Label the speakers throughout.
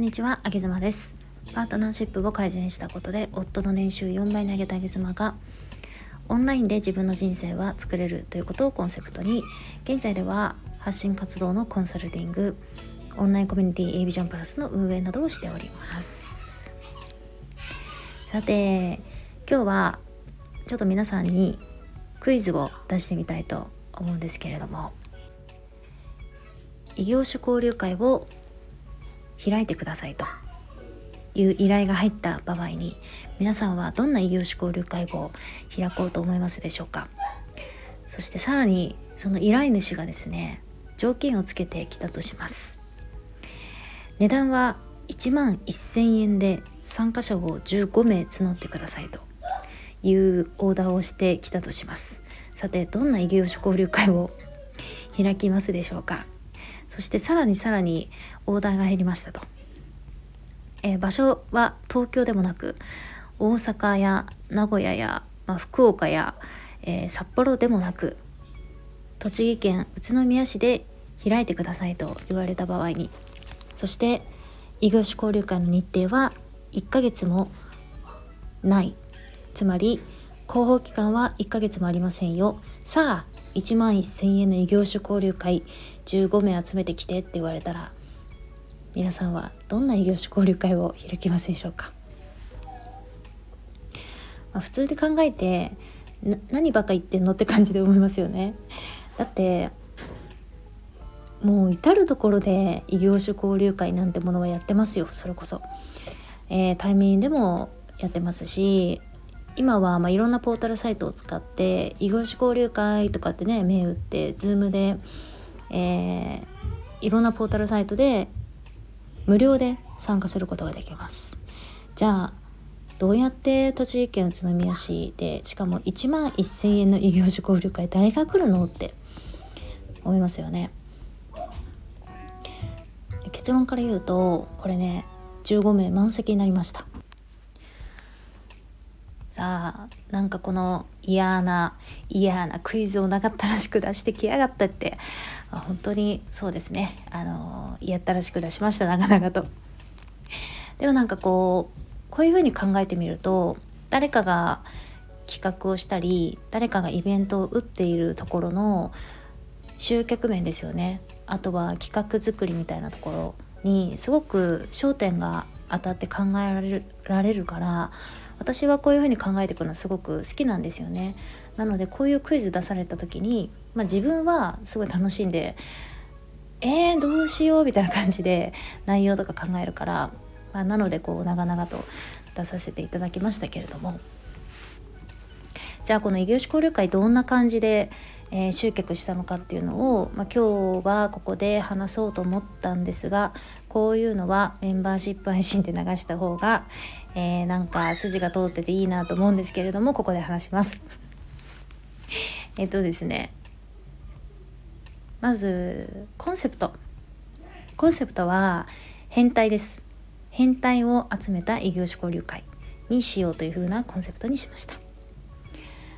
Speaker 1: こんにちは、あげずまです。パートナーシップを改善したことで夫の年収4倍に上げたあげずまがオンラインで自分の人生は作れるということをコンセプトに現在では発信活動のコンサルティングオンラインコミュニティ A ビジョンプラスの運営などをしております。さて今日はちょっと皆さんにクイズを出してみたいと思うんですけれども異業種交流会を開いてくださいと。いう依頼が入った場合に皆さんはどんな異業種交流会を開こうと思いますでしょうか。そしてさらにその依頼主がですね条件をつけてきたとします。値段は1万1000円で参加者を15名募ってくださいというオーダーをしてきたとします。さてどんな異業種交流会を開きますでしょうか。そしてさらにさらにオーダーが減りましたと、えー、場所は東京でもなく大阪や名古屋や、まあ、福岡や、えー、札幌でもなく栃木県宇都宮市で開いてくださいと言われた場合にそして異業種交流会の日程は1ヶ月もない。つまり広報期間は1ヶ月もありませんよ。さあ1万1000円の異業種交流会15名集めてきてって言われたら皆さんはどんな異業種交流会を開きますでしょうか、まあ、普通で考えて何ばっか言ってんのって感じで思いますよね。だってもう至る所で異業種交流会なんてものはやってますよそれこそ、えー、対面でもやってますし今はまあいろんなポータルサイトを使って異業種交流会とかってね目打って Zoom で、えー、いろんなポータルサイトで無料で参加することができます。じゃあどうやって栃木県宇都宮市でしかも1万1,000円の異業種交流会誰が来るのって思いますよね。結論から言うとこれね15名満席になりました。さあなんかこの嫌な嫌なクイズをなかったらしく出してきやがったって。本当にそうですね。あの嫌ったらしく出しました。長々と。でもなんかこうこういうふうに考えてみると誰かが企画をしたり誰かがイベントを打っているところの集客面ですよね。あとは企画作りみたいなところにすごく焦点が当たって考えられるられるから私はこういうふうに考えていくのすごく好きなんですよね。なのでこういうクイズ出された時に、まあ、自分はすごい楽しんでえー、どうしようみたいな感じで内容とか考えるから、まあ、なのでこう長々と出させていただきましたけれどもじゃあこの異業種交流会どんな感じで、えー、集客したのかっていうのを、まあ、今日はここで話そうと思ったんですがこういうのはメンバーシップ配信で流した方が、えー、なんか筋が通ってていいなと思うんですけれどもここで話します。えっとですね。まずコンセプト。コンセプトは変態です。変態を集めた異業種交流会にしようという風なコンセプトにしました。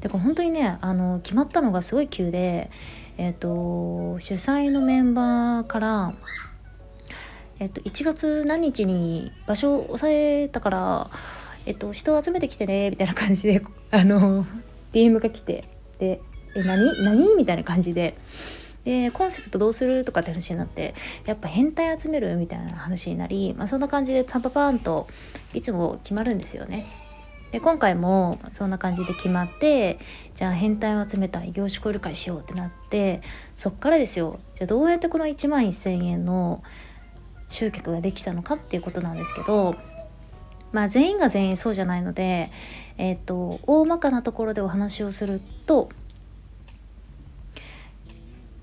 Speaker 1: でこれ本当にねあの決まったのがすごい急でえっ、と主催のメンバーからえっと、1月何日に場所を抑えたから、えっと、人を集めてきてねみたいな感じで あの DM が来てで「え何何?」みたいな感じで。でコンセプトどうするとかって話になってやっぱ変態集める？みたいな話になり、まあ、そんな感じでパパパーンといつも決まるんですよね。で今回もそんな感じで決まってじゃあ変態を集めた異業種交流会しようってなってそっからですよじゃあどうやってこの1万1,000円の集客ができたのかっていうことなんですけどまあ全員が全員そうじゃないのでえっ、ー、と大まかなところでお話をすると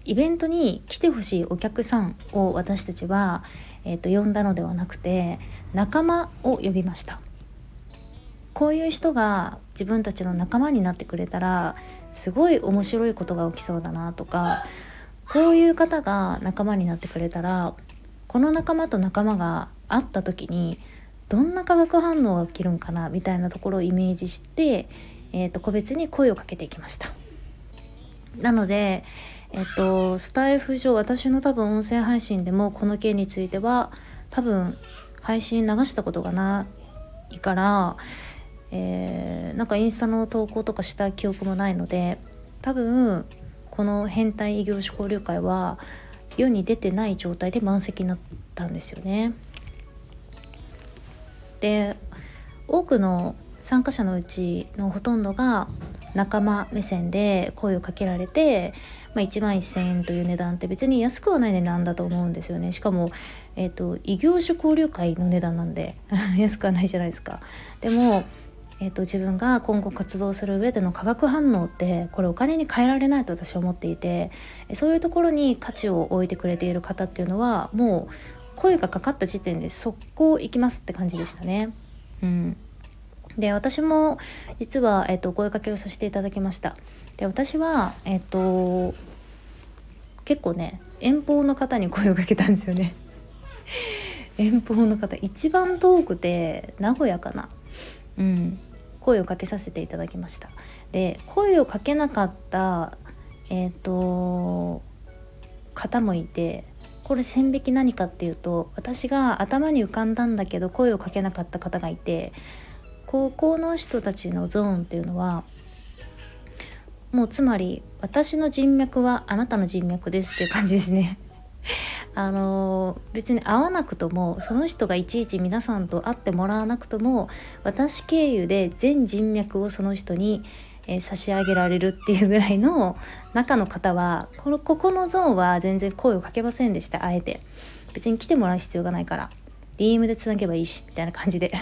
Speaker 1: イベントに来てほしいお客さんを私たちは、えーと、呼んだのではなくて仲間を呼びました。こういう人が自分たちの仲間になってくれたらすごい面白いことが起きそうだなとかこういう方が仲間になってくれたらこの仲間と仲間が会った時にどんな化学反応が起きるんかなみたいなところをイメージして、えー、と個別に声をかけていきました。なので、えっと、スタイフ上私の多分音声配信でもこの件については多分配信流したことがないから、えー、なんかインスタの投稿とかした記憶もないので多分この変態異業種交流会は世に出てない状態で満席になったんですよね。で多くの参加者のうちのほとんどが仲間目線で声をかけられて、まあ、1万1,000円という値段って別に安くはない値段だと思うんですよねしかも、えーと、異業種交流会の値段なんで 安くはないじゃないですか。でもえーと、自分が今後活動する上での化学反応ってこれお金に換えられないと私は思っていてそういうところに価値を置いてくれている方っていうのはもう声がかかった時点で速攻行きますって感じでしたね。うん、で私も実は、えーと、声かけをさせていただきました。で私はえっ、と結構ね遠方の方に声をかけたんですよね。遠方の方。一番遠くて名古屋かな。うん。声をかけさせていただきましたで声をかけなかったえっ、ー、と方もいてこれ線引き何かっていうと私が頭に浮かんだんだけど声をかけなかった方がいて高校の人たちのゾーンっていうのはもうつまり私の人脈はあなたの人脈ですっていう感じですね。あの別に会わなくともその人がいちいち皆さんと会ってもらわなくとも私経由で全人脈をその人に、えー、差し上げられるっていうぐらいの中の方はこのここのゾーンは全然声をかけませんでしたあえて。別に来てもらう必要がないから DM でつなげばいいしみたいな感じで。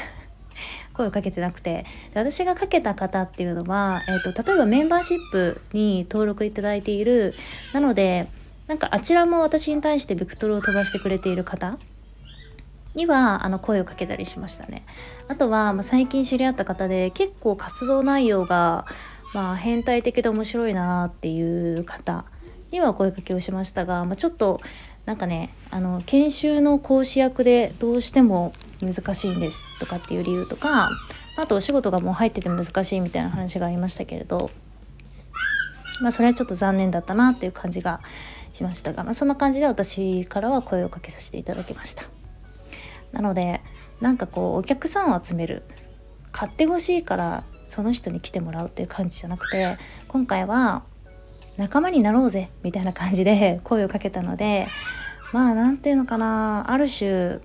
Speaker 1: 声をかけてなくて。で私がかけた方っていうのは、えーと、例えばメンバーシップに登録いただいている。なのでなんかあちらも私に対してベクトルを飛ばしてくれている方にはあの声をかけたりしましたね。あとは、まあ、最近知り合った方で結構活動内容が、まあ、変態的で面白いなっていう方には声かけをしましたが、まあ、ちょっとなんかねあの研修の講師役でどうしても難しいんですとかっていう理由とかあとお仕事がもう入ってて難しいみたいな話がありましたけれどまあそれはちょっと残念だったなっていう感じがしましたが、まあ、そんな感じで私からは声をかけさせていただきました。なのでなんかこうお客さんを集める買ってほしいからその人に来てもらうっていう感じじゃなくて今回は仲間になろうぜみたいな感じで声をかけたのでまあ何て言うのかなある種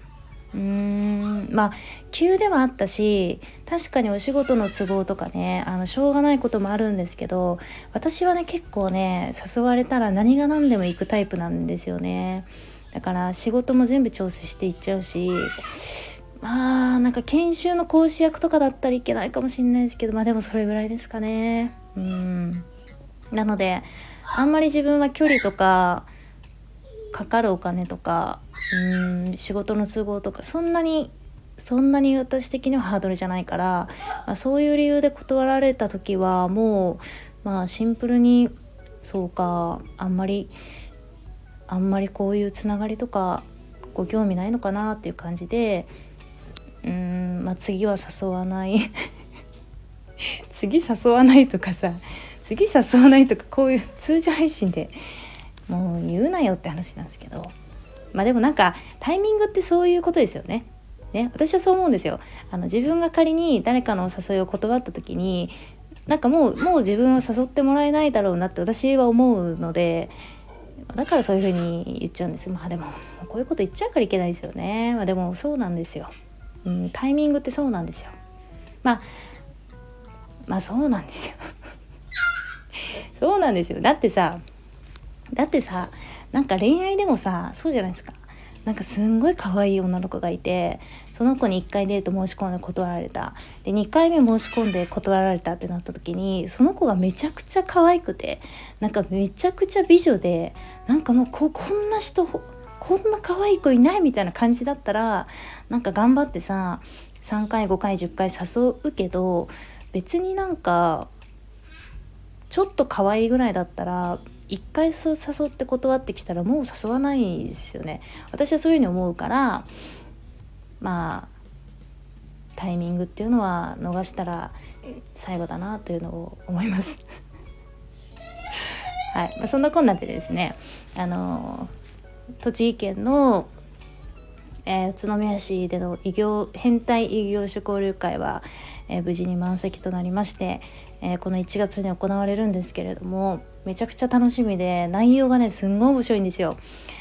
Speaker 1: うーん。まあ急ではあったし確かにお仕事の都合とかねあのしょうがないこともあるんですけど私はね結構ね誘われたら何が何でも行くタイプなんですよね。だから仕事も全部調整していっちゃうしまあなんか研修の講師役とかだったらいけないかもしれないですけどまあでもそれぐらいですかね。うん。なのであんまり自分は距離とかかかるお金とかうん仕事の都合とかそんなにそんなに私的にはハードルじゃないから、まあ、そういう理由で断られた時はもうまあシンプルにそうかあんまりあんまりこういうつながりとかご興味ないのかなっていう感じでうん、まあ、次は誘わない。次誘わないとかさ次誘わないとかこういう通常配信でもう言うなよって話なんですけど。まあでもなんかタイミングってそういうことですよね。ね私はそう思うんですよ。あの自分が仮に誰かの誘いを断った時になんかもうもう自分は誘ってもらえないだろうなって私は思うのでだからそういうふうに言っちゃうんですまあでもこういうこと言っちゃうからいけないですよね。まあでもそうなんですよ、うん、タイミングってそうなんですよ。まあまあそうなんですよ。そうなんですよ。だってさだってさなんか恋愛でもさそうじゃないですか。なんかすんごい可愛い女の子がいてその子に1回デート申し込んで断られた。で2回目申し込んで断られたってなった時にその子がめちゃくちゃ可愛くてなんかめちゃくちゃ美女でなんかもうここんな人こんな可愛い子いないみたいな感じだったらなんか頑張ってさ3回5回10回誘うけど別になんかちょっと可愛いぐらいだったら一回誘って断ってきたらもう誘わないですよね。私はそういうふうに思うからまあタイミングっていうのは逃したら最後だなというのを思います。はい、まあ、そんなこんなでですねあの栃木県のえー、宇都宮市での異業変態異業種交流会は、えー、無事に満席となりまして、えー、この1月に行われるんですけれどもめちゃくちゃ楽しみで内容がねすんごい面白いんですよ。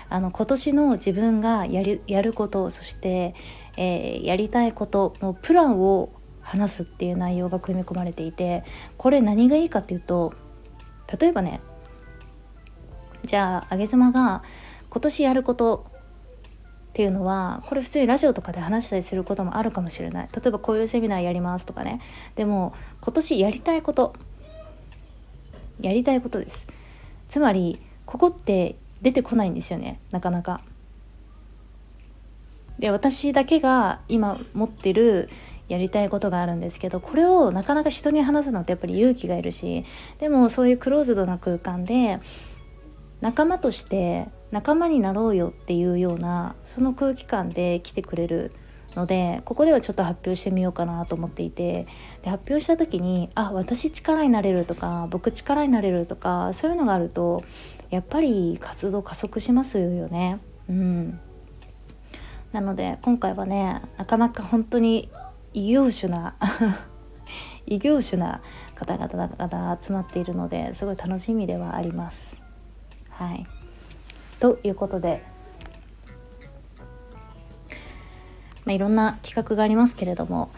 Speaker 1: あの今年の自分がやりやることそして、えーやりたいことのプランを話すっていう内容が組み込まれていてこれ何がいいかっていうと例えばねじゃああげ妻が今年やることっていうのはこれ普通にラジオとかで話したりすることもあるかもしれない例えばこういうセミナーやりますとかねでも今年やりたいことやりたいことです。つまりここって出てこないんですよね。なかなか。で私だけが今持ってるやりたいことがあるんですけどこれをなかなか人に話すのってやっぱり勇気がいるしでもそういうクローズドな空間で仲間として仲間になろうよっていうようなその空気感で来てくれるのでここではちょっと発表してみようかなと思っていてで発表した時にあ私力になれるとか僕力になれるとかそういうのがあるとやっぱり活動加速しますよね。うんなので今回はねなかなか本当に異業種な 異業種な方々が集まっているのですごい楽しみではあります。はい、ということで、まあ、いろんな企画がありますけれども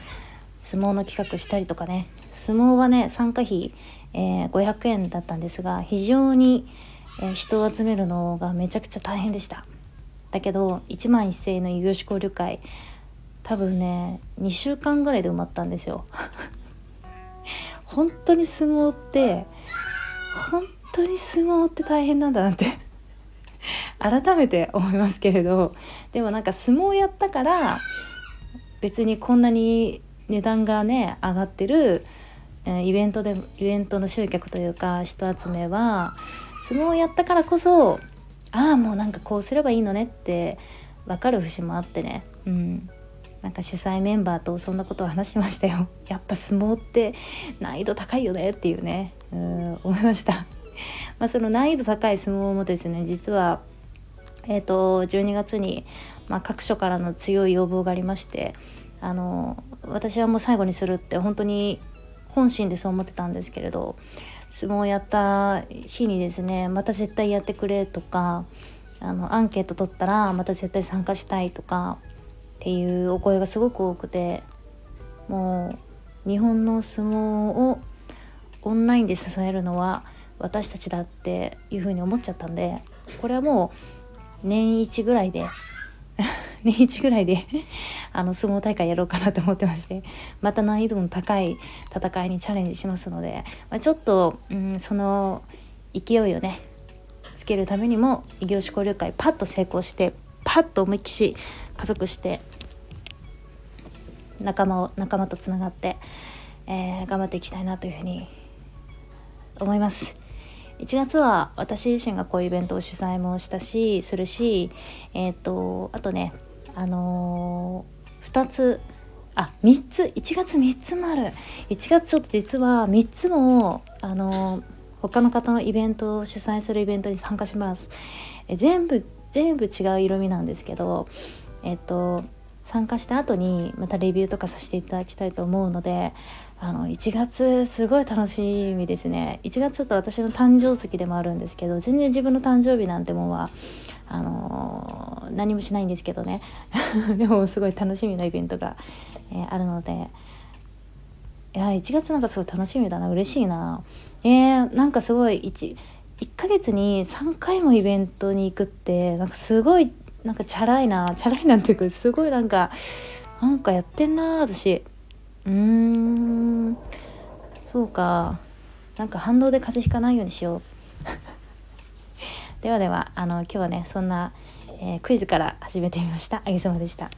Speaker 1: 相撲の企画したりとかね相撲はね参加費、えー、500円だったんですが非常に、えー、人を集めるのがめちゃくちゃ大変でした。だけど1万1000円の異業種交流会多分ね2週間ぐらいで埋まったんですよ 本当に相撲って本当に相撲って大変なんだなって改めて思いますけれどでもなんか相撲やったから別にこんなに値段がね上がってるイベントでイベントの集客というか人集めは相撲をやったからこそああもうなんかこうすればいいのねって分かる節もあってね。うん。なんか主催メンバーとそんなことを話してましたよ。やっぱ相撲って難易度高いよねっていうね。うん。思いました。まあその難易度高い相撲もですね実はえーと、12月に、まあ、各所からの強い要望がありましてあの私はもう最後にするって本当に本心でそう思ってたんですけれど相撲をやった日にですねまた絶対やってくれとかあのアンケート取ったらまた絶対参加したいとかっていうお声がすごく多くてもう日本の相撲をオンラインで支えるのは私たちだっていうふうに思っちゃったんでこれはもう年一ぐらいで 年一ぐらいであの相撲大会やろうかなと思ってましてまた難易度の高い戦いにチャレンジしますので、まあ、ちょっと、うん、その勢いをねつけるためにも異業種交流会パッと成功してパッと思いっきし加速して仲間を仲間とつながって、えー、頑張っていきたいなというふうに思います。1月は私自身がこういうイベントを主催もしたしするしえっ、ー、とあとねあのー、2つあ3つ1月3つもある。1月ちょっと実は3つもあのー、他の方のイベントを主催するイベントに参加します。え全部全部違う色味なんですけどえっと参加した後にまたレビューとかさせていただきたいと思うのであの1月すごい楽しみですね。1月ちょっと私の誕生月でもあるんですけど全然自分の誕生日なんてもんはあのー、何もしないんですけどね。でもすごい楽しみなイベントが、えー、あるので。いや1月なんかすごい楽しみだな。嬉しいな。えー、なんかすごい 1, 1ヶ月に3回もイベントに行くってなんかすごいなんかチャラいな。チャラいなんていうかすごいなんかなんかやってんな私。うーん。そうか。なんか反動で風邪ひかないようにしよう。ではではあの今日はねそんな、えー、クイズから始めてみました。あげさまでした。